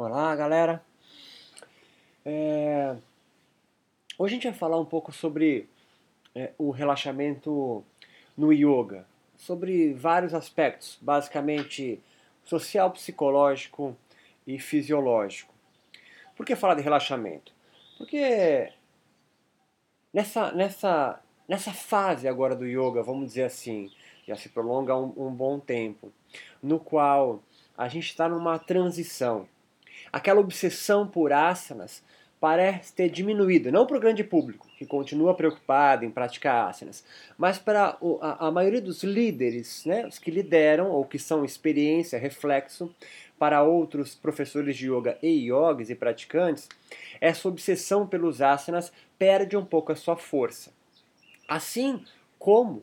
Olá, galera. É... Hoje a gente vai falar um pouco sobre é, o relaxamento no yoga, sobre vários aspectos, basicamente social, psicológico e fisiológico. Por que falar de relaxamento? Porque nessa, nessa, nessa fase agora do yoga, vamos dizer assim, já se prolonga um, um bom tempo, no qual a gente está numa transição aquela obsessão por asanas parece ter diminuído, não para o grande público, que continua preocupado em praticar asanas, mas para a, maioria dos líderes, né, os que lideram ou que são experiência, reflexo, para outros professores de yoga e yogis e praticantes, essa obsessão pelos asanas perde um pouco a sua força. Assim como,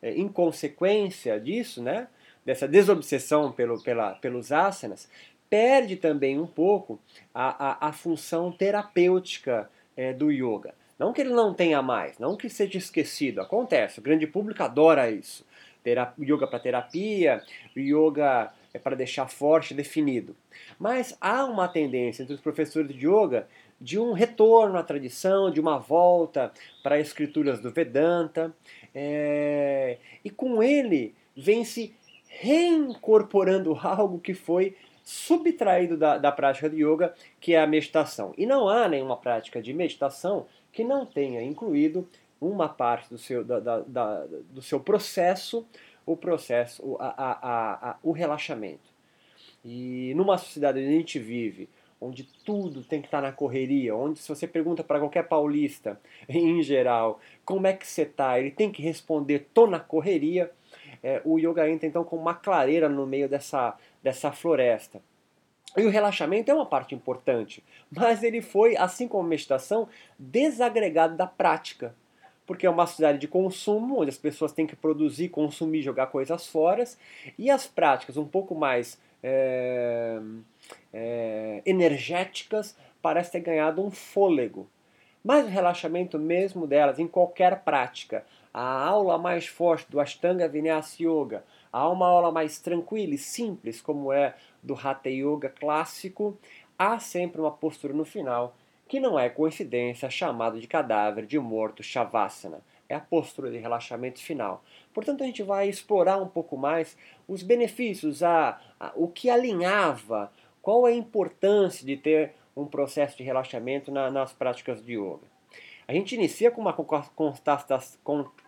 é, em consequência disso, né, dessa desobsessão pelo, pela, pelos asanas, perde também um pouco a, a, a função terapêutica é, do yoga. Não que ele não tenha mais, não que seja esquecido, acontece, o grande público adora isso. Yoga para terapia, yoga é para deixar forte, definido. Mas há uma tendência entre os professores de yoga de um retorno à tradição, de uma volta para as escrituras do Vedanta, é, e com ele vem se reincorporando algo que foi subtraído da, da prática de yoga, que é a meditação. E não há nenhuma prática de meditação que não tenha incluído uma parte do seu, da, da, da, do seu processo, o processo, a, a, a, o relaxamento. E numa sociedade onde a gente vive, onde tudo tem que estar na correria, onde se você pergunta para qualquer paulista, em geral, como é que você está, ele tem que responder, tô na correria, é, o yoga entra então com uma clareira no meio dessa, dessa floresta. E o relaxamento é uma parte importante, mas ele foi, assim como a meditação, desagregado da prática. Porque é uma sociedade de consumo, onde as pessoas têm que produzir, consumir, jogar coisas fora, e as práticas um pouco mais é, é, energéticas parecem ter ganhado um fôlego. Mas o relaxamento mesmo delas, em qualquer prática, a aula mais forte do Ashtanga Vinyasa Yoga, há uma aula mais tranquila e simples, como é do Hatha Yoga clássico, há sempre uma postura no final que não é coincidência chamada de cadáver de morto Shavasana. É a postura de relaxamento final. Portanto, a gente vai explorar um pouco mais os benefícios, a, a o que alinhava, qual é a importância de ter um processo de relaxamento na, nas práticas de yoga. A gente inicia com uma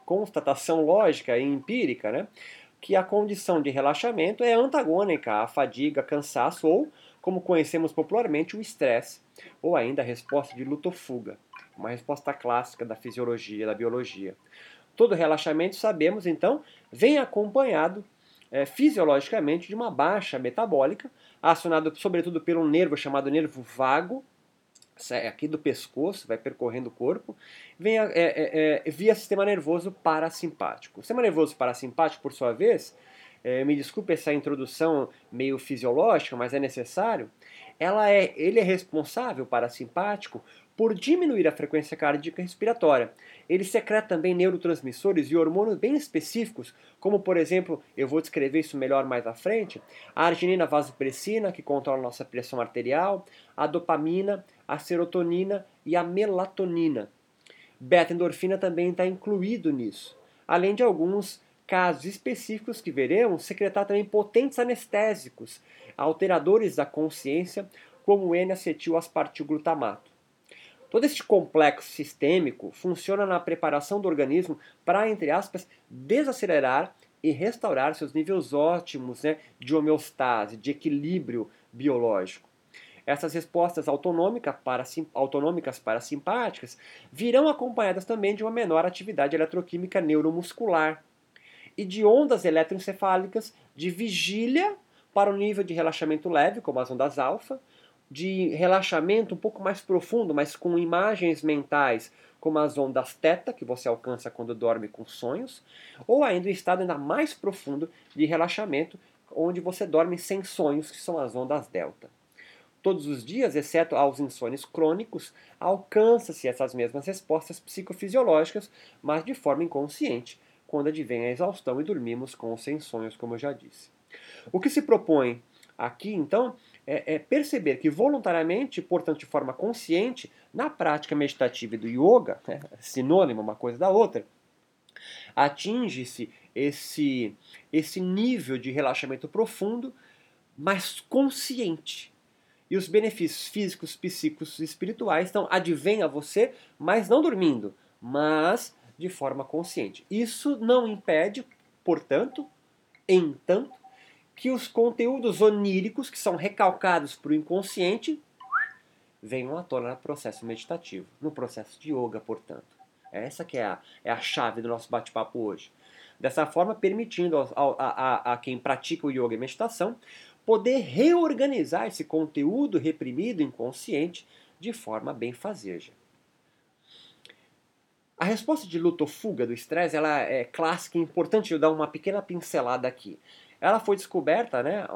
constatação lógica e empírica, né? que a condição de relaxamento é antagônica à fadiga, cansaço ou, como conhecemos popularmente, o estresse, ou ainda a resposta de luta ou fuga, uma resposta clássica da fisiologia, da biologia. Todo relaxamento, sabemos então, vem acompanhado é, fisiologicamente de uma baixa metabólica, acionado sobretudo pelo nervo chamado nervo vago, aqui do pescoço, vai percorrendo o corpo, vem é, é, é, via sistema nervoso parasimpático. O sistema nervoso parasimpático, por sua vez, é, me desculpe essa introdução meio fisiológica, mas é necessário, ela é, ele é responsável, parasimpático, por diminuir a frequência cardíaca respiratória. Ele secreta também neurotransmissores e hormônios bem específicos, como por exemplo, eu vou descrever isso melhor mais à frente, a arginina vasopressina, que controla nossa pressão arterial, a dopamina, a serotonina e a melatonina. Beta-endorfina também está incluído nisso, além de alguns casos específicos que veremos secretar também potentes anestésicos, alteradores da consciência, como o N-acetil-aspartilglutamato. Todo este complexo sistêmico funciona na preparação do organismo para, entre aspas, desacelerar e restaurar seus níveis ótimos né, de homeostase, de equilíbrio biológico. Essas respostas autonômicas, autonômicas parasimpáticas virão acompanhadas também de uma menor atividade eletroquímica neuromuscular e de ondas eletroencefálicas de vigília para o nível de relaxamento leve, como as ondas alfa, de relaxamento um pouco mais profundo, mas com imagens mentais, como as ondas teta, que você alcança quando dorme com sonhos, ou ainda o estado ainda mais profundo de relaxamento, onde você dorme sem sonhos, que são as ondas delta todos os dias, exceto aos insônios crônicos, alcança-se essas mesmas respostas psicofisiológicas, mas de forma inconsciente, quando advém a exaustão e dormimos com ou sem sonhos, como eu já disse. O que se propõe aqui, então, é, é perceber que voluntariamente, portanto de forma consciente, na prática meditativa e do yoga, né, sinônimo uma coisa da outra, atinge-se esse, esse nível de relaxamento profundo, mas consciente. E os benefícios físicos, psíquicos e espirituais estão advêm a você, mas não dormindo, mas de forma consciente. Isso não impede, portanto, entanto, que os conteúdos oníricos que são recalcados para o inconsciente venham à tona no processo meditativo, no processo de yoga, portanto. Essa que é a, é a chave do nosso bate-papo hoje. Dessa forma, permitindo a, a, a, quem pratica o yoga e meditação poder reorganizar esse conteúdo reprimido inconsciente de forma bem fazeja. A resposta de luta ou fuga do estresse ela é clássica e importante eu dar uma pequena pincelada aqui. Ela foi descoberta, né,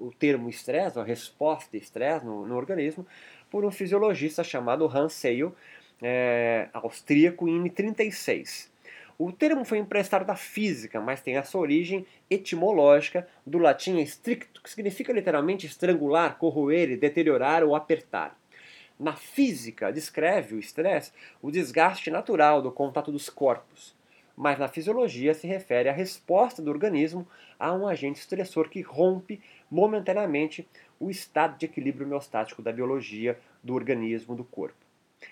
o termo estresse, a resposta estresse no, no, organismo, por um fisiologista chamado Hans Seil, é, austríaco, em 1936. O termo foi emprestado da física, mas tem a sua origem etimológica do latim stricto, que significa literalmente estrangular, corroer, deteriorar ou apertar. Na física, descreve o estresse o desgaste natural do contato dos corpos, mas na fisiologia se refere à resposta do organismo a um agente estressor que rompe momentaneamente o estado de equilíbrio homeostático da biologia do organismo do corpo.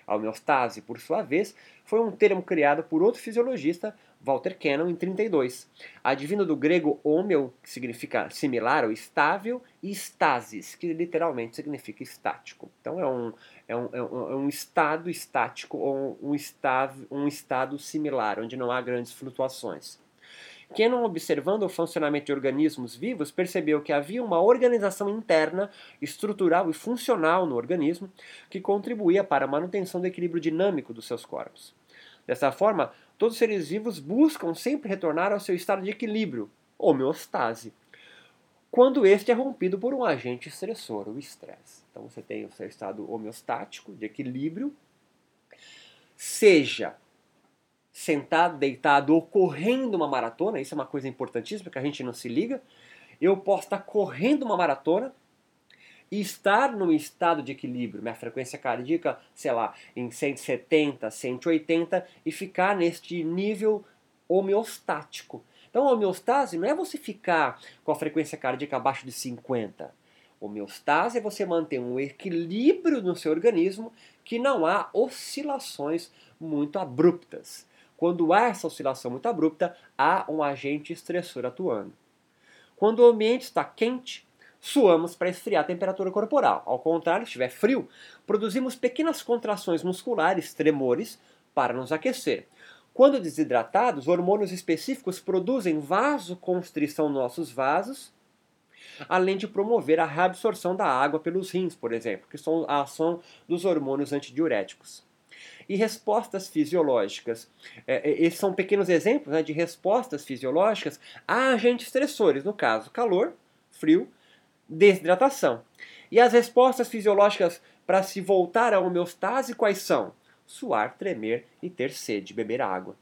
A homeostase, por sua vez, foi um termo criado por outro fisiologista, Walter Cannon, em 32, advindo do grego homeo, que significa similar ou estável, e stasis, que literalmente significa estático. Então é um, é um, é um, é um estado estático ou um, estado, um estado similar, onde não há grandes flutuações. Cannon, observando o funcionamento de organismos vivos, percebeu que havia uma organização interna, estrutural e funcional no organismo que contribuía para a manutenção do equilíbrio dinâmico dos seus corpos. Dessa forma, todos os seres vivos buscam sempre retornar ao seu estado de equilíbrio, homeostase, quando este é rompido por um agente estressor, o estresse. Então você tem o seu estado homeostático, de equilíbrio, seja sentado, deitado ou correndo uma maratona, isso é uma coisa importantíssima que a gente não se liga. Eu posso estar correndo uma maratona e estar num estado de equilíbrio, minha frequência cardíaca, sei lá, em 170, 180 e ficar neste nível homeostático. Então, a homeostase não é você ficar com a frequência cardíaca abaixo de 50. Homeostase é você manter um equilíbrio no seu organismo que não há oscilações muito abruptas. Quando há essa oscilação muito abrupta, há um agente estressor atuando. Quando o ambiente está quente, suamos para esfriar a temperatura corporal. Ao contrário, se estiver frio, produzimos pequenas contrações musculares, tremores, para nos aquecer. Quando desidratados, hormônios específicos produzem vasoconstrição nos nossos vasos, além de promover a reabsorção da água pelos rins, por exemplo, que são a ação dos hormônios antidiuréticos e respostas fisiológicas. É, é, esses são pequenos exemplos né, de respostas fisiológicas a agentes estressores, no caso, calor, frio, desidratação. E as respostas fisiológicas para se voltar à homeostase quais são? Suar, tremer e ter sede, beber água.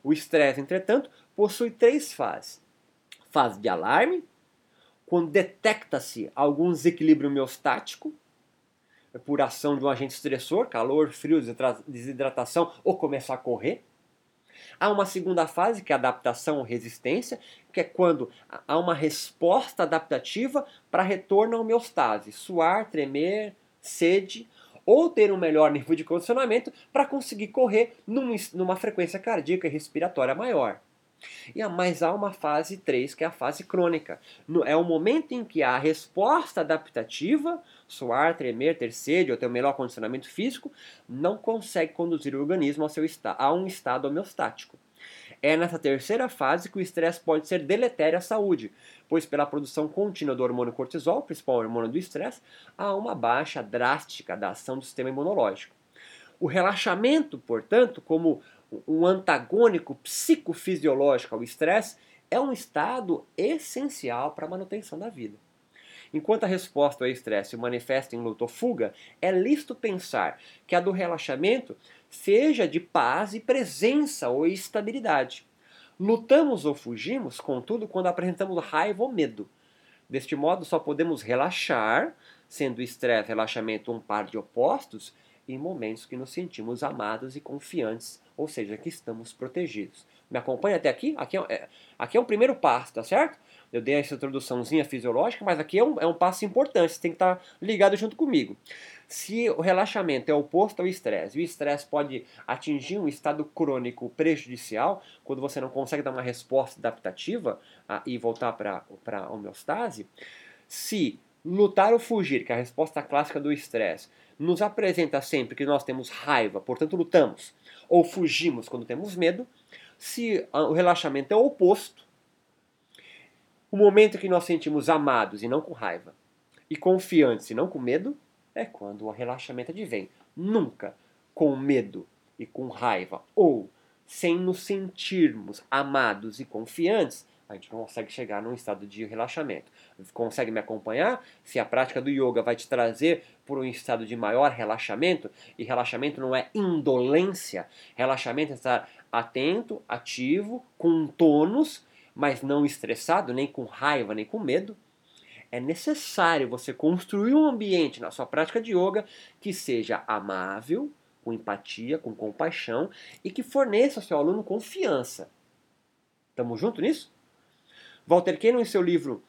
O estresse, entretanto, possui três fases. Fase de alarme, quando detecta-se algum desequilíbrio homeostático, por ação de um agente estressor, calor, frio, desidratação ou começar a correr. Há uma segunda fase, que é adaptação ou resistência, que é quando há uma resposta adaptativa para retorno à homeostase, suar, tremer, sede, ou ter um melhor nível de condicionamento para conseguir correr numa frequência cardíaca e respiratória maior. E a mais há uma fase 3, que é a fase crônica. É o momento em que a resposta adaptativa, suar, tremer, ter sede ou ter um melhor condicionamento físico, não consegue conduzir o organismo ao seu a um estado homeostático. É nessa terceira fase que o estresse pode ser deletério à saúde, pois pela produção contínua do hormônio cortisol, principal hormônio do estresse, há uma baixa drástica da ação do sistema imunológico. O relaxamento, portanto, como um antagônico psicofisiológico ao estresse, é um estado essencial para a manutenção da vida. Enquanto a resposta ao estresse se manifesta em luta ou fuga, é lícito pensar que a do relaxamento seja de paz e presença ou estabilidade. Lutamos ou fugimos, contudo, quando apresentamos raiva ou medo. Deste modo, só podemos relaxar, sendo estresse e relaxamento um par de opostos, em momentos que nos sentimos amados e confiantes, ou seja, que estamos protegidos. Me acompanha até aqui? Aqui é, é aqui é o primeiro passo, tá certo? Eu dei essa introduçãozinha fisiológica, mas aqui é um, é um passo importante, você tem que estar tá ligado junto comigo. Se o relaxamento é oposto ao estresse, e o estresse pode atingir um estado crônico prejudicial, quando você não consegue dar uma resposta adaptativa a, e voltar para a homeostase, se lutar ou fugir, que é a resposta clássica do estresse, nos apresenta sempre que nós temos raiva, portanto lutamos, ou fugimos quando temos medo, se o relaxamento é o oposto, o momento que nós sentimos amados e não com raiva, e confiantes e não com medo, é quando o relaxamento advém. Nunca com medo e com raiva, ou sem nos sentirmos amados e confiantes, a gente não consegue chegar num estado de relaxamento. Consegue me acompanhar? Se a prática do yoga vai te trazer por um estado de maior relaxamento, e relaxamento não é indolência, relaxamento é estar atento, ativo, com tônus mas não estressado, nem com raiva, nem com medo, é necessário você construir um ambiente na sua prática de yoga que seja amável, com empatia, com compaixão e que forneça ao seu aluno confiança. Estamos juntos nisso? Walter Kennon, em seu livro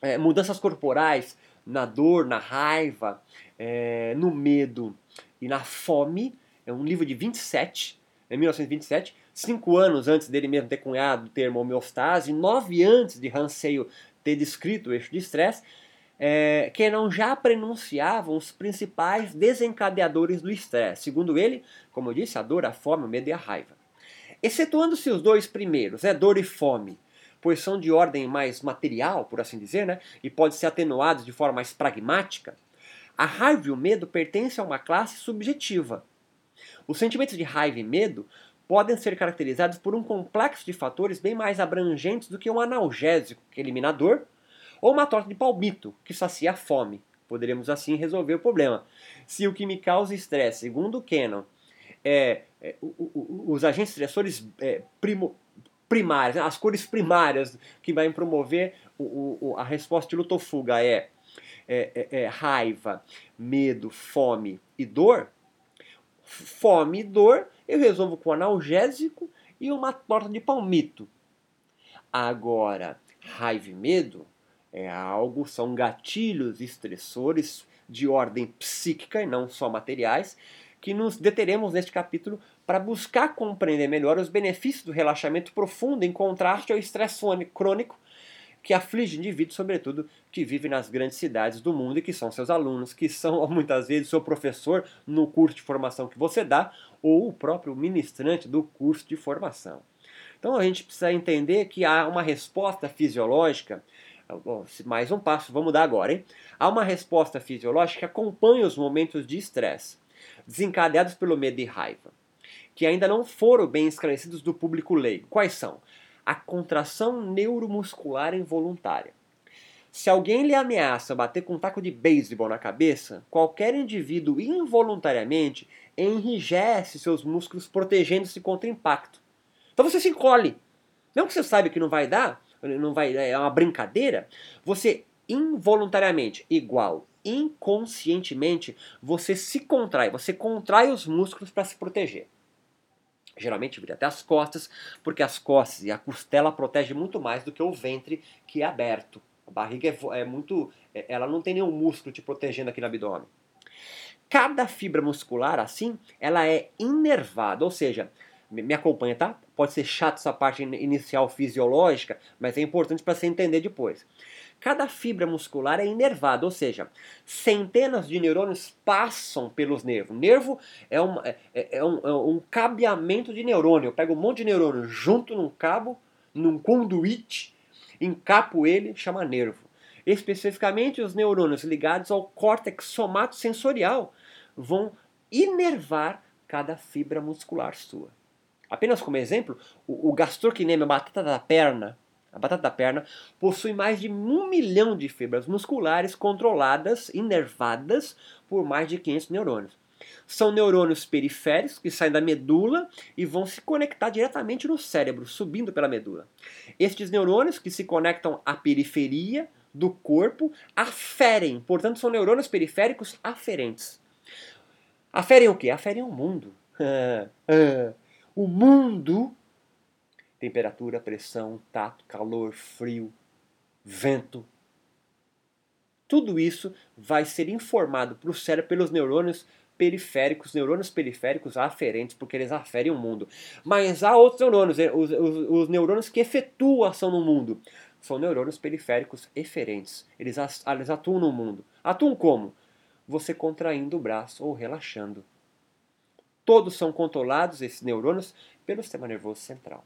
é, Mudanças Corporais, na dor, na raiva, é, no medo e na fome, é um livro de 27, em 1927, cinco anos antes dele mesmo ter cunhado o termo homeostase, nove antes de Hanseyo ter descrito o eixo de estresse, é, não já prenunciavam os principais desencadeadores do estresse. Segundo ele, como eu disse, a dor, a fome, o medo e a raiva. Excetuando-se os dois primeiros, é dor e fome, pois são de ordem mais material, por assim dizer, né, e podem ser atenuados de forma mais pragmática, a raiva e o medo pertencem a uma classe subjetiva. Os sentimentos de raiva e medo podem ser caracterizados por um complexo de fatores bem mais abrangentes do que um analgésico que é eliminador ou uma torta de palmito que sacia a fome. Poderíamos assim resolver o problema. Se o que me causa estresse, segundo o Cannon, é, é o, os agentes estressores é, primo, primários, né, as cores primárias que vai promover o, a resposta de luta ou fuga é, é, é, é raiva, medo, fome e dor, fome e dor eu resolvo com analgésico e uma torta de palmito. Agora, raiva e medo é algo, são gatilhos estressores de ordem psíquica e não só materiais, que nos deteremos neste capítulo para buscar compreender melhor os benefícios do relaxamento profundo em contraste ao estresse crônico que aflige indivíduos, sobretudo, que vivem nas grandes cidades do mundo e que são seus alunos, que são muitas vezes seu professor no curso de formação que você dá, ou o próprio ministrante do curso de formação. Então a gente precisa entender que há uma resposta fisiológica. Mais um passo, vamos dar agora, hein? Há uma resposta fisiológica que acompanha os momentos de estresse, desencadeados pelo medo e raiva, que ainda não foram bem esclarecidos do público leigo. Quais são? A contração neuromuscular involuntária. Se alguém lhe ameaça bater com um taco de beisebol na cabeça, qualquer indivíduo involuntariamente enrijece seus músculos protegendo-se contra o impacto. Então você se encolhe. Não que você sabe que não vai dar, não vai é uma brincadeira, você involuntariamente, igual inconscientemente, você se contrai, você contrai os músculos para se proteger. Geralmente vira até as costas, porque as costas e a costela protegem muito mais do que o ventre que é aberto. A barriga é, é muito. É, ela não tem nenhum músculo te protegendo aqui no abdômen. Cada fibra muscular, assim, ela é inervada, ou seja, me acompanha, tá? Pode ser chato essa parte inicial fisiológica, mas é importante para você entender depois. Cada fibra muscular é inervada, ou seja, centenas de neurônios passam pelos nervos. Nervo é, uma, é, é, um, é um cabeamento de neurônio. Eu pego um monte de neurônio junto num cabo, num conduíte, encapo ele, chama nervo. Especificamente os neurônios ligados ao córtex somatosensorial vão inervar cada fibra muscular sua. Apenas como exemplo, o, o gastrocnêmio, a batata da perna, a batata da perna possui mais de um milhão de fibras musculares controladas, inervadas por mais de 500 neurônios. São neurônios periféricos que saem da medula e vão se conectar diretamente no cérebro, subindo pela medula. Estes neurônios que se conectam à periferia do corpo aferem, portanto são neurônios periféricos aferentes. Aferem o quê? Aferem o mundo. o mundo, temperatura, pressão, tato, calor, frio, vento. Tudo isso vai ser informado para o cérebro pelos neurônios periféricos, neurônios periféricos aferentes, porque eles aferem o mundo. Mas há outros neurônios, eh, os, os, os neurônios que efetuam ação no mundo. São neurônios periféricos eferentes. Eles, eles atuam no mundo. Atuam como? Você contraindo o braço ou relaxando. Todos são controlados, esses neurônios, pelo sistema nervoso central.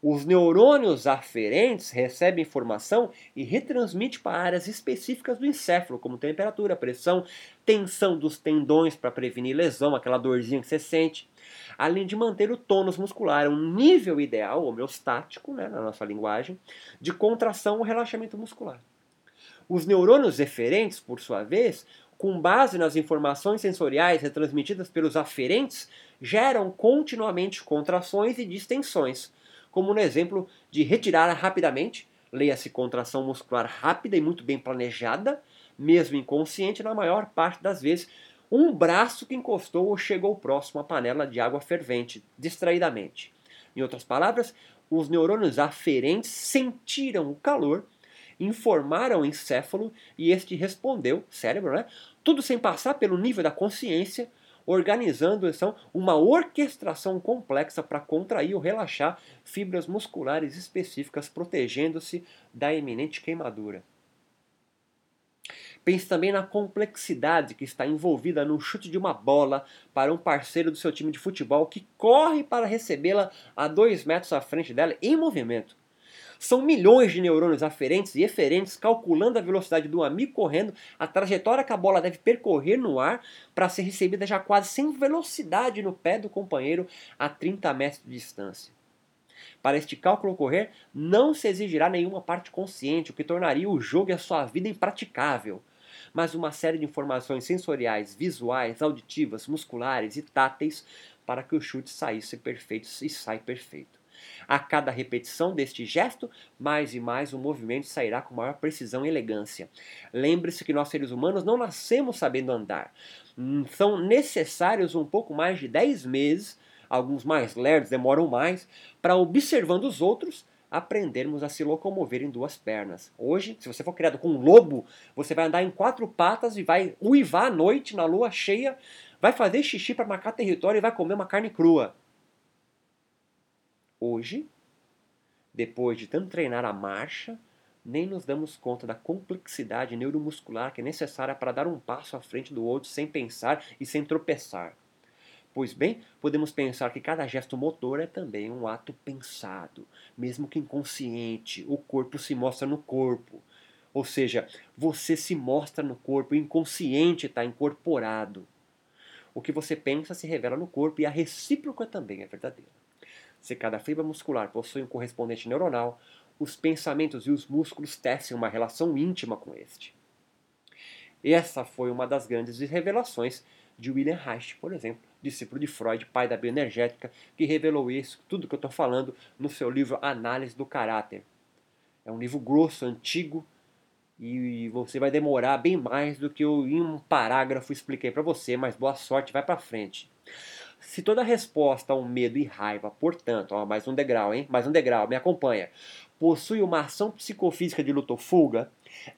Os neurônios aferentes recebem informação e retransmitem para áreas específicas do encéfalo, como temperatura, pressão, tensão dos tendões para prevenir lesão, aquela dorzinha que você sente, além de manter o tônus muscular, um nível ideal, homeostático, né, na nossa linguagem, de contração ou relaxamento muscular. Os neurônios eferentes, por sua vez, com base nas informações sensoriais retransmitidas pelos aferentes, geram continuamente contrações e distensões, como no exemplo de retirar rapidamente, leia-se contração muscular rápida e muito bem planejada, mesmo inconsciente na maior parte das vezes, um braço que encostou ou chegou próximo à panela de água fervente, distraidamente. Em outras palavras, os neurônios aferentes sentiram o calor, informaram o encéfalo e este respondeu, cérebro, né? Tudo sem passar pelo nível da consciência, organizando então, uma orquestração complexa para contrair ou relaxar fibras musculares específicas, protegendo-se da iminente queimadura. Pense também na complexidade que está envolvida no chute de uma bola para um parceiro do seu time de futebol que corre para recebê-la a dois metros à frente dela em movimento. São milhões de neurônios aferentes e eferentes calculando a velocidade do amigo correndo, a trajetória que a bola deve percorrer no ar para ser recebida já quase sem velocidade no pé do companheiro a 30 metros de distância. Para este cálculo ocorrer, não se exigirá nenhuma parte consciente, o que tornaria o jogo e a sua vida impraticável. Mas uma série de informações sensoriais, visuais, auditivas, musculares e táteis para que o chute saísse perfeito e sai perfeito. A cada repetição deste gesto, mais e mais o movimento sairá com maior precisão e elegância. Lembre-se que nós seres humanos não nascemos sabendo andar. Hum, são necessários um pouco mais de 10 meses, alguns mais lerdos demoram mais, para observando os outros aprendermos a se locomover em duas pernas. Hoje, se você for criado com um lobo, você vai andar em quatro patas e vai uivar à noite na lua cheia, vai fazer xixi para marcar território e vai comer uma carne crua. Hoje, depois de tanto treinar a marcha, nem nos damos conta da complexidade neuromuscular que é necessária para dar um passo à frente do outro sem pensar e sem tropeçar. Pois bem, podemos pensar que cada gesto motor é também um ato pensado, mesmo que inconsciente. O corpo se mostra no corpo. Ou seja, você se mostra no corpo, o inconsciente está incorporado. O que você pensa se revela no corpo e a recíproca também é verdadeira. Se cada fibra muscular possui um correspondente neuronal, os pensamentos e os músculos tecem uma relação íntima com este. Essa foi uma das grandes revelações de William Reich, por exemplo, discípulo de Freud, pai da bioenergética, que revelou isso, tudo que eu estou falando, no seu livro Análise do Caráter. É um livro grosso, antigo, e você vai demorar bem mais do que eu em um parágrafo expliquei para você, mas boa sorte, vai para frente. Se toda resposta ao medo e raiva, portanto, ó, mais um degrau, hein? Mais um degrau, me acompanha. Possui uma ação psicofísica de luta ou fuga,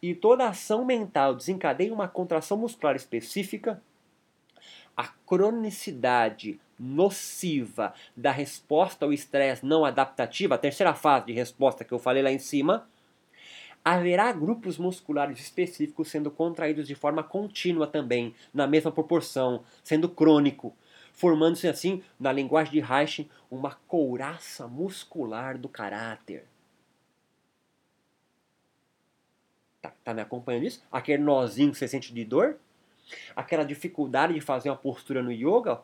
e toda ação mental desencadeia uma contração muscular específica, a cronicidade nociva da resposta ao estresse não adaptativa, a terceira fase de resposta que eu falei lá em cima, haverá grupos musculares específicos sendo contraídos de forma contínua também, na mesma proporção, sendo crônico formando-se assim, na linguagem de Reich, uma couraça muscular do caráter. Tá, tá me acompanhando isso? Aquele nozinho que você sente de dor? Aquela dificuldade de fazer uma postura no yoga?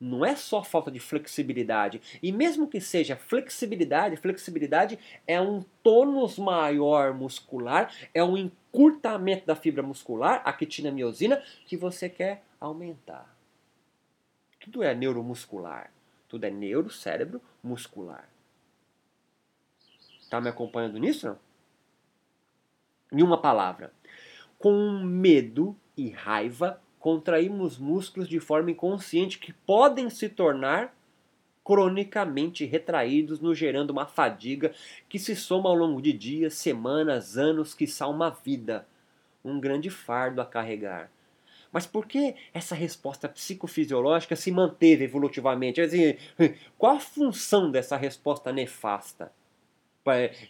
Não é só falta de flexibilidade. E mesmo que seja flexibilidade, flexibilidade é um tônus maior muscular, é um encurtamento da fibra muscular, a quitina miosina, que você quer aumentar. Tudo é neuromuscular. Tudo é neurocérebro muscular. Tá me acompanhando nisso? Não? Em uma palavra, com medo e raiva, contraímos músculos de forma inconsciente que podem se tornar cronicamente retraídos, nos gerando uma fadiga que se soma ao longo de dias, semanas, anos, que uma vida. Um grande fardo a carregar. Mas por que essa resposta psicofisiológica se manteve evolutivamente? qual a função dessa resposta nefasta?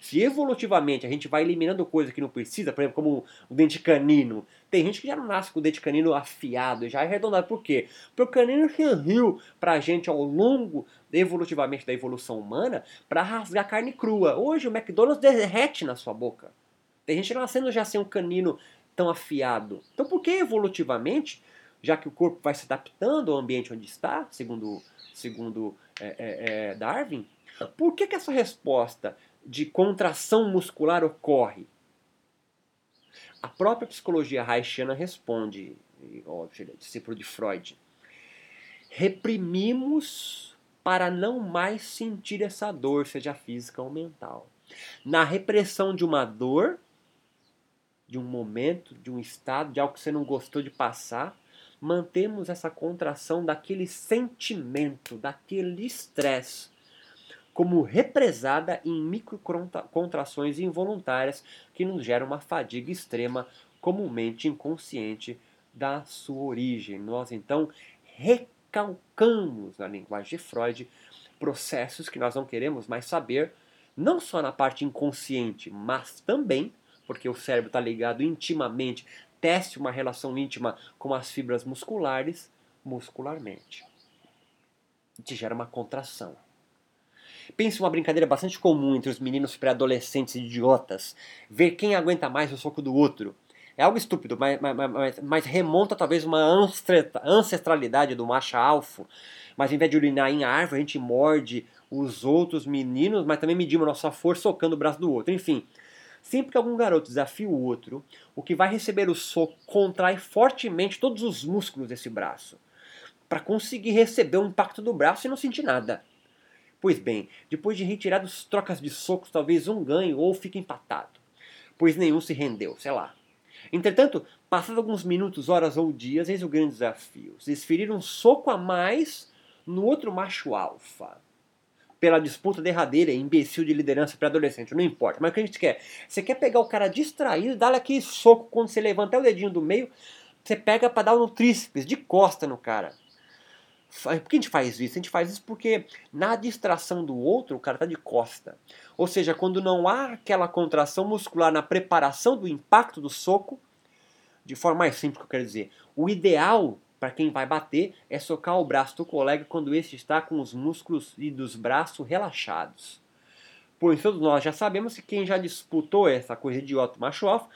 Se evolutivamente a gente vai eliminando coisas que não precisa, por exemplo, como o dente canino, tem gente que já não nasce com o dente canino afiado, já é arredondado. Por quê? Porque o canino serviu para a gente ao longo, evolutivamente, da evolução humana, para rasgar carne crua. Hoje o McDonald's derrete na sua boca. Tem gente nascendo já sem um canino tão afiado. Então por que evolutivamente, já que o corpo vai se adaptando ao ambiente onde está, segundo, segundo é, é, é, Darwin, por que, que essa resposta de contração muscular ocorre? A própria psicologia haitiana responde, óbvio, discípulo de Freud. Reprimimos para não mais sentir essa dor, seja física ou mental. Na repressão de uma dor, de um momento, de um estado, de algo que você não gostou de passar, mantemos essa contração daquele sentimento, daquele estresse como represada em microcontrações involuntárias que nos geram uma fadiga extrema, comumente inconsciente da sua origem. Nós então recalcamos, na linguagem de Freud, processos que nós não queremos mais saber, não só na parte inconsciente, mas também, porque o cérebro está ligado intimamente, teste uma relação íntima com as fibras musculares, muscularmente. Te gera uma contração. Pense uma brincadeira bastante comum entre os meninos pré-adolescentes idiotas. Ver quem aguenta mais o soco do outro. É algo estúpido, mas, mas, mas, remonta talvez uma ancestralidade do macho alfa. Mas ao invés de urinar em árvore, a gente morde os outros meninos, mas também medimos nossa força socando o braço do outro. Enfim, sempre que algum garoto desafia o outro, o que vai receber o soco contrai fortemente todos os músculos desse braço. Para conseguir receber o impacto do braço e não sentir nada. Pois bem, depois de retirados trocas de socos, talvez um ganhe ou fique empatado, pois nenhum se rendeu, sei lá. Entretanto, passados alguns minutos, horas ou dias, eis o grande desafio: desferir um soco a mais no outro macho alfa. Pela disputa derradeira imbecil de liderança para adolescente, não importa. Mas o que a gente quer? Você quer pegar o cara distraído, dar-lhe aquele soco quando você levantar o dedinho do meio, você pega para dar no tríceps, de costa no cara. Por que a gente faz isso? A gente faz isso porque na distração do outro, o cara está de costa. Ou seja, quando não há aquela contração muscular na preparação do impacto do soco, de forma mais simples que eu quero dizer, o ideal para quem vai bater é socar o braço do colega quando este está com os músculos e dos braços relaxados. Pois todos nós já sabemos que quem já disputou essa coisa idiota macho alfa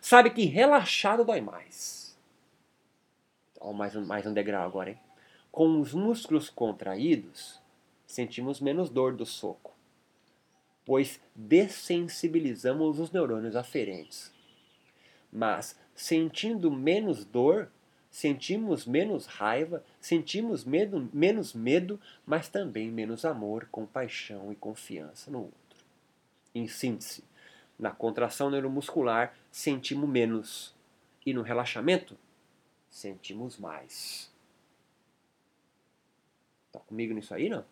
sabe que relaxado dói mais. Mais um, mais um degrau agora, hein? Com os músculos contraídos, sentimos menos dor do soco, pois dessensibilizamos os neurônios aferentes. Mas, sentindo menos dor, sentimos menos raiva, sentimos medo, menos medo, mas também menos amor, compaixão e confiança no outro. Em síntese, na contração neuromuscular sentimos menos e no relaxamento sentimos mais. Está comigo nisso aí, não?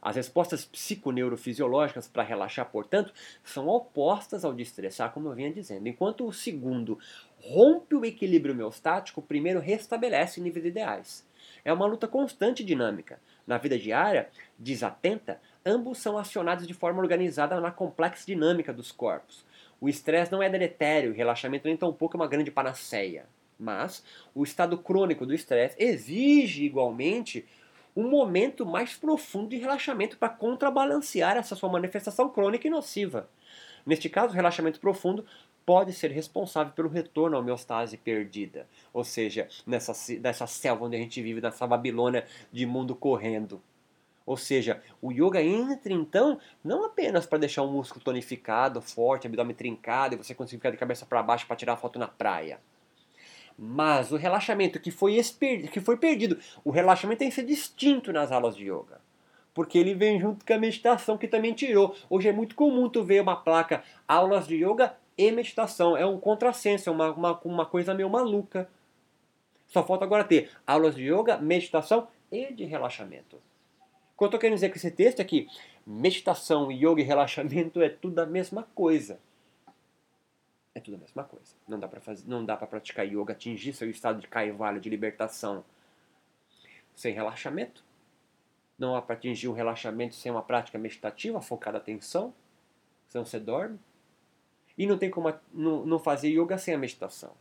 As respostas psiconeurofisiológicas para relaxar, portanto, são opostas ao de estressar, como eu vinha dizendo. Enquanto o segundo rompe o equilíbrio homeostático, primeiro restabelece níveis ideais. É uma luta constante e dinâmica. Na vida diária, desatenta, ambos são acionados de forma organizada na complexa dinâmica dos corpos. O estresse não é deletério, o relaxamento nem tampouco é uma grande panaceia. Mas o estado crônico do estresse exige igualmente um momento mais profundo de relaxamento para contrabalancear essa sua manifestação crônica e nociva. Neste caso, o relaxamento profundo pode ser responsável pelo retorno à homeostase perdida, ou seja, nessa, nessa selva onde a gente vive, nessa Babilônia de mundo correndo. Ou seja, o yoga entra então não apenas para deixar o músculo tonificado, forte, abdômen trincado e você conseguir ficar de cabeça para baixo para tirar foto na praia. Mas o relaxamento que foi, que foi perdido, o relaxamento tem que ser distinto nas aulas de yoga. Porque ele vem junto com a meditação que também tirou. Hoje é muito comum tu ver uma placa aulas de yoga e meditação. É um contrassenso, é uma, uma, uma coisa meio maluca. Só falta agora ter aulas de yoga, meditação e de relaxamento. O que eu estou querendo dizer com esse texto é que meditação, yoga e relaxamento é tudo a mesma coisa. É tudo a mesma coisa. Não dá para fazer, não dá para praticar yoga, atingir seu estado de kaivalya, de libertação, sem relaxamento. Não há para atingir um relaxamento sem uma prática meditativa, focada atenção. Senão você dorme. E não tem como não, fazer yoga sem a meditação.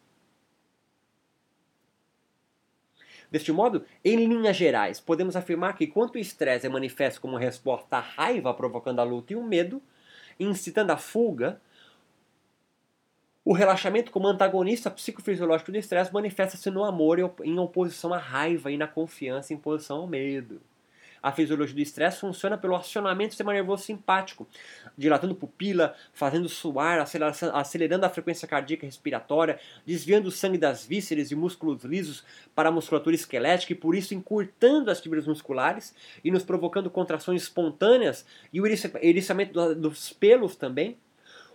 Deste modo, em linhas gerais, podemos afirmar que quanto o estresse é manifesto como resposta à raiva provocando a luta e o medo, incitando a fuga, o relaxamento como antagonista psicofisiológico do estresse manifesta-se no amor em oposição à raiva e na confiança em oposição ao medo. A fisiologia do estresse funciona pelo acionamento do sistema nervoso simpático, dilatando pupila, fazendo suar, acelerando a frequência cardíaca respiratória, desviando o sangue das vísceras e músculos lisos para a musculatura esquelética e por isso encurtando as fibras musculares e nos provocando contrações espontâneas e o eriçamento dos pelos também.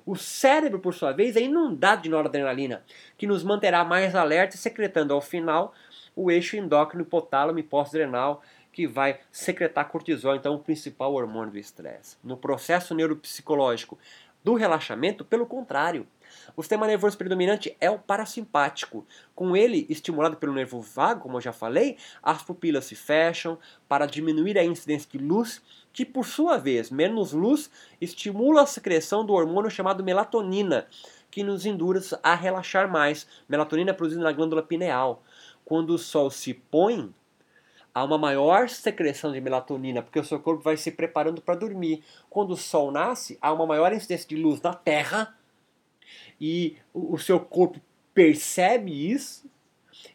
O cérebro, por sua vez, é inundado de noradrenalina, que nos manterá mais alerta, secretando ao final o eixo endócrino hipotálamo e pós-adrenal que vai secretar cortisol, então o principal hormônio do estresse. No processo neuropsicológico do relaxamento, pelo contrário, o sistema nervoso predominante é o parasimpático. Com ele estimulado pelo nervo vago, como eu já falei, as pupilas se fecham para diminuir a incidência de luz, que por sua vez, menos luz, estimula a secreção do hormônio chamado melatonina, que nos induz a relaxar mais. Melatonina é produzida na glândula pineal. Quando o sol se põe, há uma maior secreção de melatonina, porque o seu corpo vai se preparando para dormir. Quando o sol nasce, há uma maior incidência de luz na Terra e o seu corpo percebe isso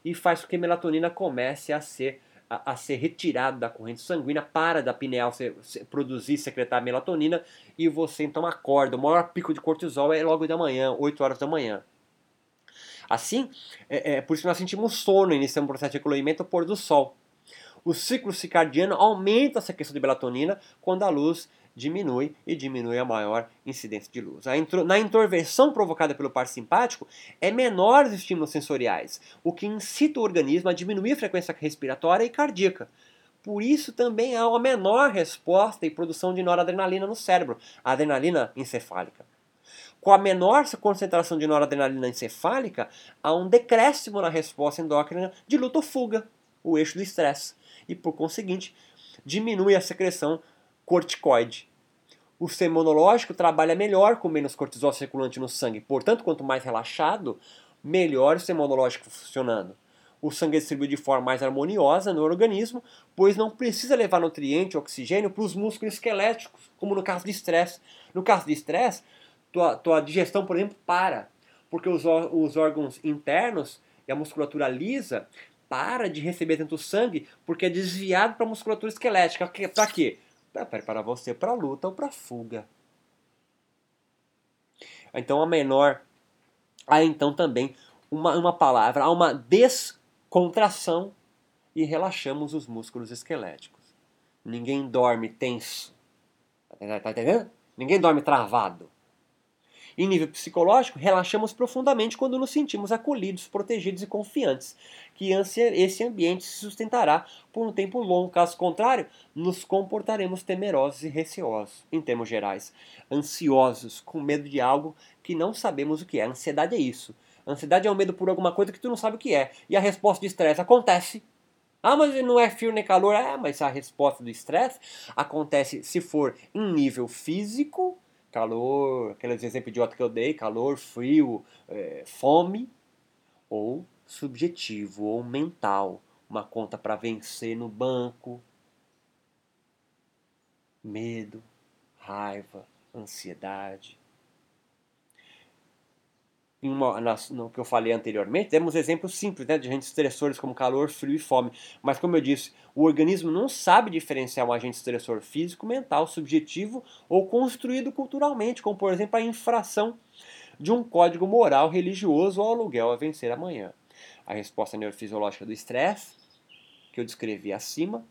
e faz com que a melatonina comece a ser a, a ser retirada da corrente sanguínea, para da pineal se, se, produzir, secretar melatonina e você então acorda. O maior pico de cortisol é logo da manhã, 8 horas da manhã. Assim, é, é por isso nós sentimos sono, iniciamos o processo de recolhimento ao pôr do sol. O ciclo circadiano aumenta a secreção de melatonina quando a luz diminui e diminui a maior incidência de luz. Na introversão provocada pelo par simpático, é menor os estímulos sensoriais, o que incita o organismo a diminuir a frequência respiratória e cardíaca. Por isso também há uma menor resposta e produção de noradrenalina no cérebro, a adrenalina encefálica. Com a menor concentração de noradrenalina encefálica, há um decréscimo na resposta endócrina de luta ou fuga, o eixo do estresse e, por conseguinte, diminui a secreção corticoide. O sistema imunológico trabalha melhor com menos cortisol circulante no sangue, portanto, quanto mais relaxado, melhor o sistema imunológico funcionando. O sangue é distribuído de forma mais harmoniosa no organismo, pois não precisa levar nutriente oxigênio para os músculos esqueléticos, como no caso de estresse. No caso de estresse, tua, tua digestão, por exemplo, para, porque os, os órgãos internos e a musculatura lisa para de receber tanto sangue porque é desviado para a musculatura esquelética. Para quê? Para preparar você para a luta ou para a fuga. Então a menor. Há então também uma, uma palavra, há uma descontração e relaxamos os músculos esqueléticos. Ninguém dorme tenso. Tá entendendo? Ninguém dorme travado. Em nível psicológico, relaxamos profundamente quando nos sentimos acolhidos, protegidos e confiantes, que esse ambiente se sustentará por um tempo longo. Caso contrário, nos comportaremos temerosos e receosos. Em termos gerais, ansiosos, com medo de algo que não sabemos o que é. A ansiedade é isso. Ansiedade é o medo por alguma coisa que tu não sabe o que é. E a resposta de estresse acontece. Ah, mas não é frio nem calor. É, mas a resposta do estresse acontece se for em nível físico calor, aqueles exemplos idiotas que eu dei, calor, frio, é, fome, ou subjetivo, ou mental, uma conta para vencer no banco, medo, raiva, ansiedade uma, na, no que eu falei anteriormente, demos exemplos simples né, de agentes estressores como calor, frio e fome. Mas, como eu disse, o organismo não sabe diferenciar um agente estressor físico, mental, subjetivo ou construído culturalmente, como, por exemplo, a infração de um código moral, religioso ou aluguel a vencer amanhã. A resposta neurofisiológica do estresse, que eu descrevi acima,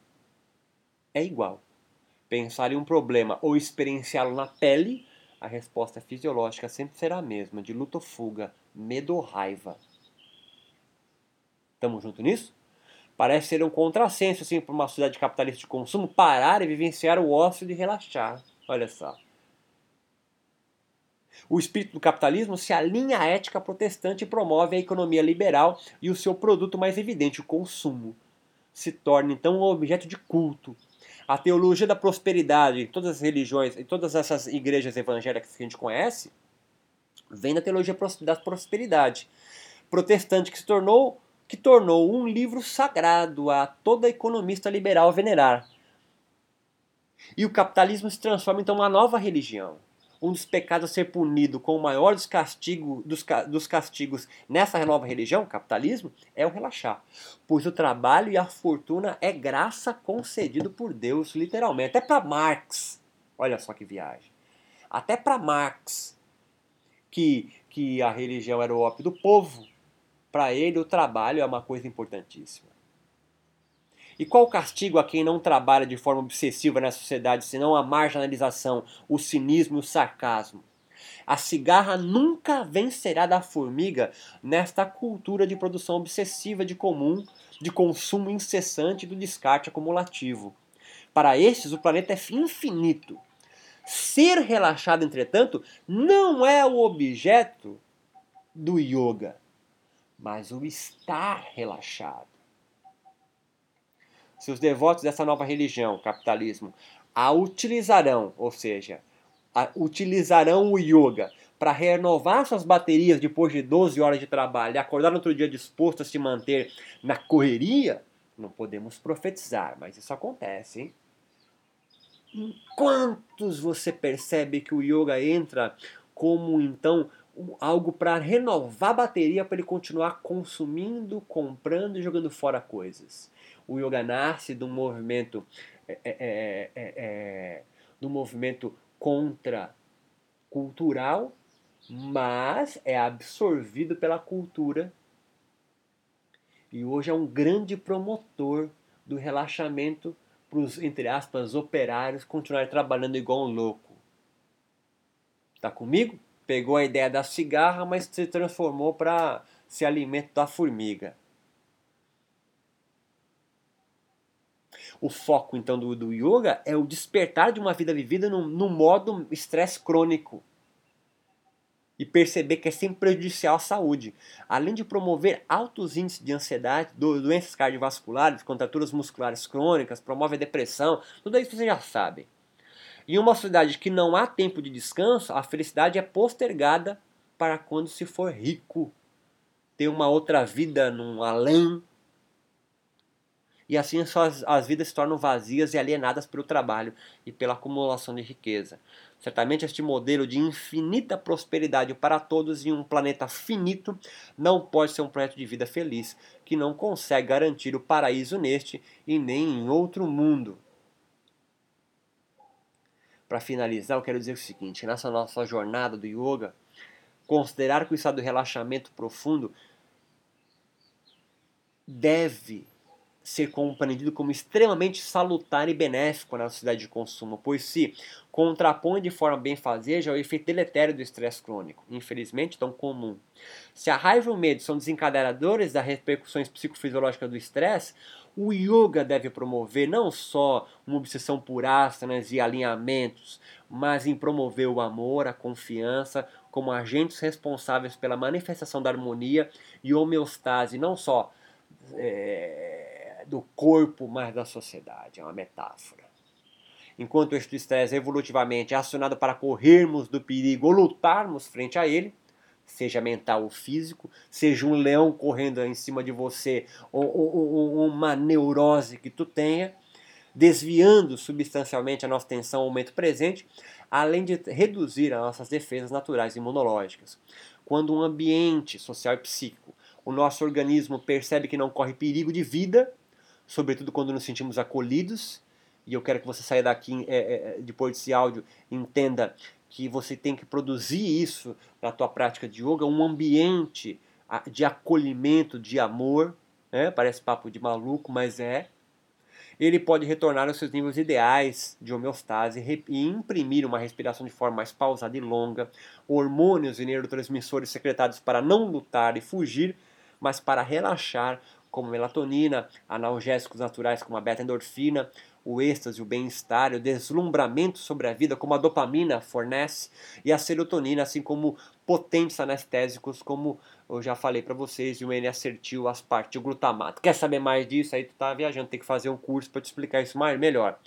é igual. Pensar em um problema ou experienciá-lo na pele a resposta fisiológica sempre será a mesma, de luta ou fuga, medo ou raiva. Estamos juntos nisso? Parece ser um contrassenso assim, para uma sociedade capitalista de consumo parar e vivenciar o ócio de relaxar. Olha só. O espírito do capitalismo se alinha à ética protestante e promove a economia liberal e o seu produto mais evidente, o consumo. Se torna então um objeto de culto. A teologia da prosperidade, em todas as religiões, em todas essas igrejas evangélicas que a gente conhece, vem da teologia da prosperidade protestante que se tornou que tornou um livro sagrado a toda economista liberal venerar. E o capitalismo se transforma então numa nova religião um dos pecados a ser punido com o maior dos, castigo, dos, dos castigos nessa nova religião, capitalismo, é o relaxar. Pois o trabalho e a fortuna é graça concedido por Deus, literalmente. Até para Marx, olha só que viagem. Até para Marx, que, que a religião era o ópio do povo, para ele o trabalho é uma coisa importantíssima. E qual o castigo a quem não trabalha de forma obsessiva na sociedade, senão a marginalização, o cinismo e o sarcasmo? A cigarra nunca vencerá da formiga nesta cultura de produção obsessiva de comum, de consumo incessante do descarte acumulativo. Para estes, o planeta é infinito. Ser relaxado, entretanto, não é o objeto do yoga, mas o estar relaxado se os devotos dessa nova religião, capitalismo, a utilizarão, ou seja, utilizarão o yoga para renovar suas baterias depois de 12 horas de trabalho e acordar no outro dia disposto a se manter na correria, não podemos profetizar, mas isso acontece, hein? Quantos você percebe que o yoga entra como então algo para renovar a bateria para ele continuar consumindo, comprando e jogando fora coisas? O yoga nasce de um movimento, é, é, é, é, é um movimento contra cultural, mas é absorvido pela cultura e hoje é um grande promotor do relaxamento para os, entre aspas, operários continuarem trabalhando igual um louco. Tá comigo? Pegou a ideia da cigarra, mas se transformou para ser alimento da formiga. O foco, então, do, do yoga é o despertar de uma vida vivida no modo estresse crônico. E perceber que é sempre prejudicial à saúde. Além de promover altos índices de ansiedade, do, doenças cardiovasculares, contraturas musculares crônicas, promove a depressão, tudo isso vocês já sabem. Em uma sociedade que não há tempo de descanso, a felicidade é postergada para quando se for rico. Ter uma outra vida num além e assim as, as vidas se tornam vazias e alienadas pelo trabalho e pela acumulação de riqueza. Certamente este modelo de infinita prosperidade para todos em um planeta finito não pode ser um projeto de vida feliz, que não consegue garantir o paraíso neste e nem em outro mundo. Para finalizar, eu quero dizer o seguinte: nessa nossa jornada do yoga, considerar que o estado de relaxamento profundo deve ser compreendido como extremamente salutar e benéfico na sociedade de consumo, pois se contrapõe de forma bem-fazeja ao efeito deletério do estresse crônico, infelizmente tão comum. Se a raiva e o medo são desencadeadores das repercussões psicofisiológicas do estresse, o yoga deve promover não só uma obsessão por asanas e alinhamentos, mas em promover o amor, a confiança como agentes responsáveis pela manifestação da harmonia e homeostase, não só é, do corpo, mas da sociedade. É uma metáfora. Enquanto este estresse evolutivamente é acionado para corrermos do perigo ou lutarmos frente a ele, seja mental ou físico, seja um leão correndo em cima de você ou, ou, ou uma neurose que tu tenha, desviando substancialmente a nossa atenção ao momento presente, além de reduzir as nossas defesas naturais imunológicas. Quando um ambiente social e psíquico, o nosso organismo percebe que não corre perigo de vida, sobretudo quando nos sentimos acolhidos. E eu quero que você saia daqui é, é, é, depois desse áudio entenda que você tem que produzir isso na tua prática de yoga, um ambiente de acolhimento, de amor. Né? Parece papo de maluco, mas é. ele pode retornar aos seus níveis ideais de homeostase e imprimir uma respiração de forma mais pausada e longa, hormônios e neurotransmissores secretados para não lutar e fugir, mas para relaxar, como melatonina, analgésicos naturais como a beta-endorfina, o êxtase, o bem-estar, o deslumbramento sobre a vida, como a dopamina fornece, e a serotonina, assim como potentes anestésicos, como eu já falei para vocês, e o N-acetil, aspartil, o glutamato. Quer saber mais disso? Aí tu tá viajando, tem que fazer um curso para te explicar isso mais, melhor.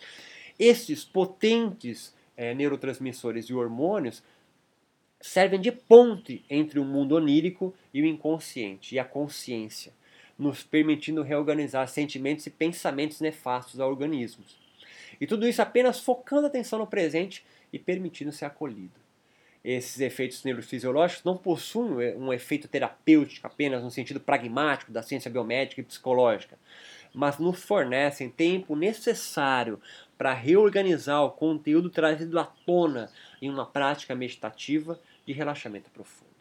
Esses potentes é, neurotransmissores e hormônios servem de ponte entre o mundo onírico e o inconsciente, e a consciência nos permitindo reorganizar sentimentos e pensamentos nefastos ao organismo. E tudo isso apenas focando a atenção no presente e permitindo ser acolhido. Esses efeitos neurofisiológicos não possuem um efeito terapêutico apenas no sentido pragmático da ciência biomédica e psicológica, mas nos fornecem tempo necessário para reorganizar o conteúdo trazido à tona em uma prática meditativa de relaxamento profundo.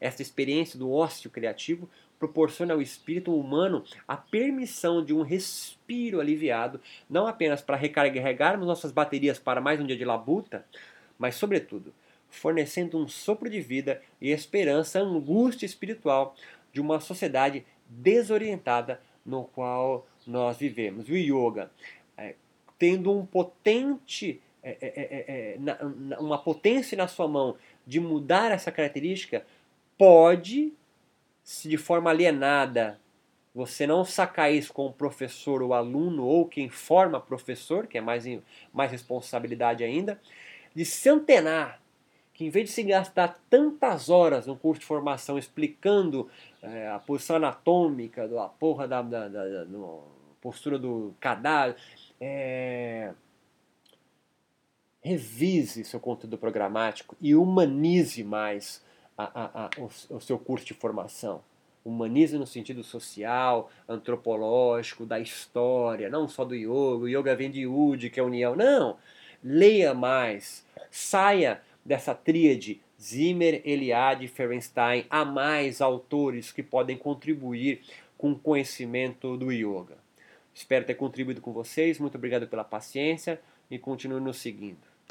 Esta experiência do ócio criativo proporciona ao espírito humano a permissão de um respiro aliviado, não apenas para recarregarmos nossas baterias para mais um dia de labuta, mas, sobretudo, fornecendo um sopro de vida e esperança à angústia espiritual de uma sociedade desorientada no qual nós vivemos. O yoga, é, tendo um potente, é, é, é, é na, uma potência na sua mão de mudar essa característica, pode se de forma alienada você não sacar isso com o professor ou aluno ou quem forma professor, que é mais, mais responsabilidade ainda, de se antenar que em vez de se gastar tantas horas no curso de formação explicando é, a posição anatômica, a porra da, da, da, da postura do cadáver, é, revise seu conteúdo programático e humanize mais a, a, o, o seu curso de formação. Humanize no sentido social, antropológico, da história, não só do yoga. O yoga vem de Udi, que é união. Não! Leia mais. Saia dessa tríade Zimmer, Eliade Ferenstein. Há mais autores que podem contribuir com o conhecimento do yoga. Espero ter contribuído com vocês. Muito obrigado pela paciência e continue nos seguindo.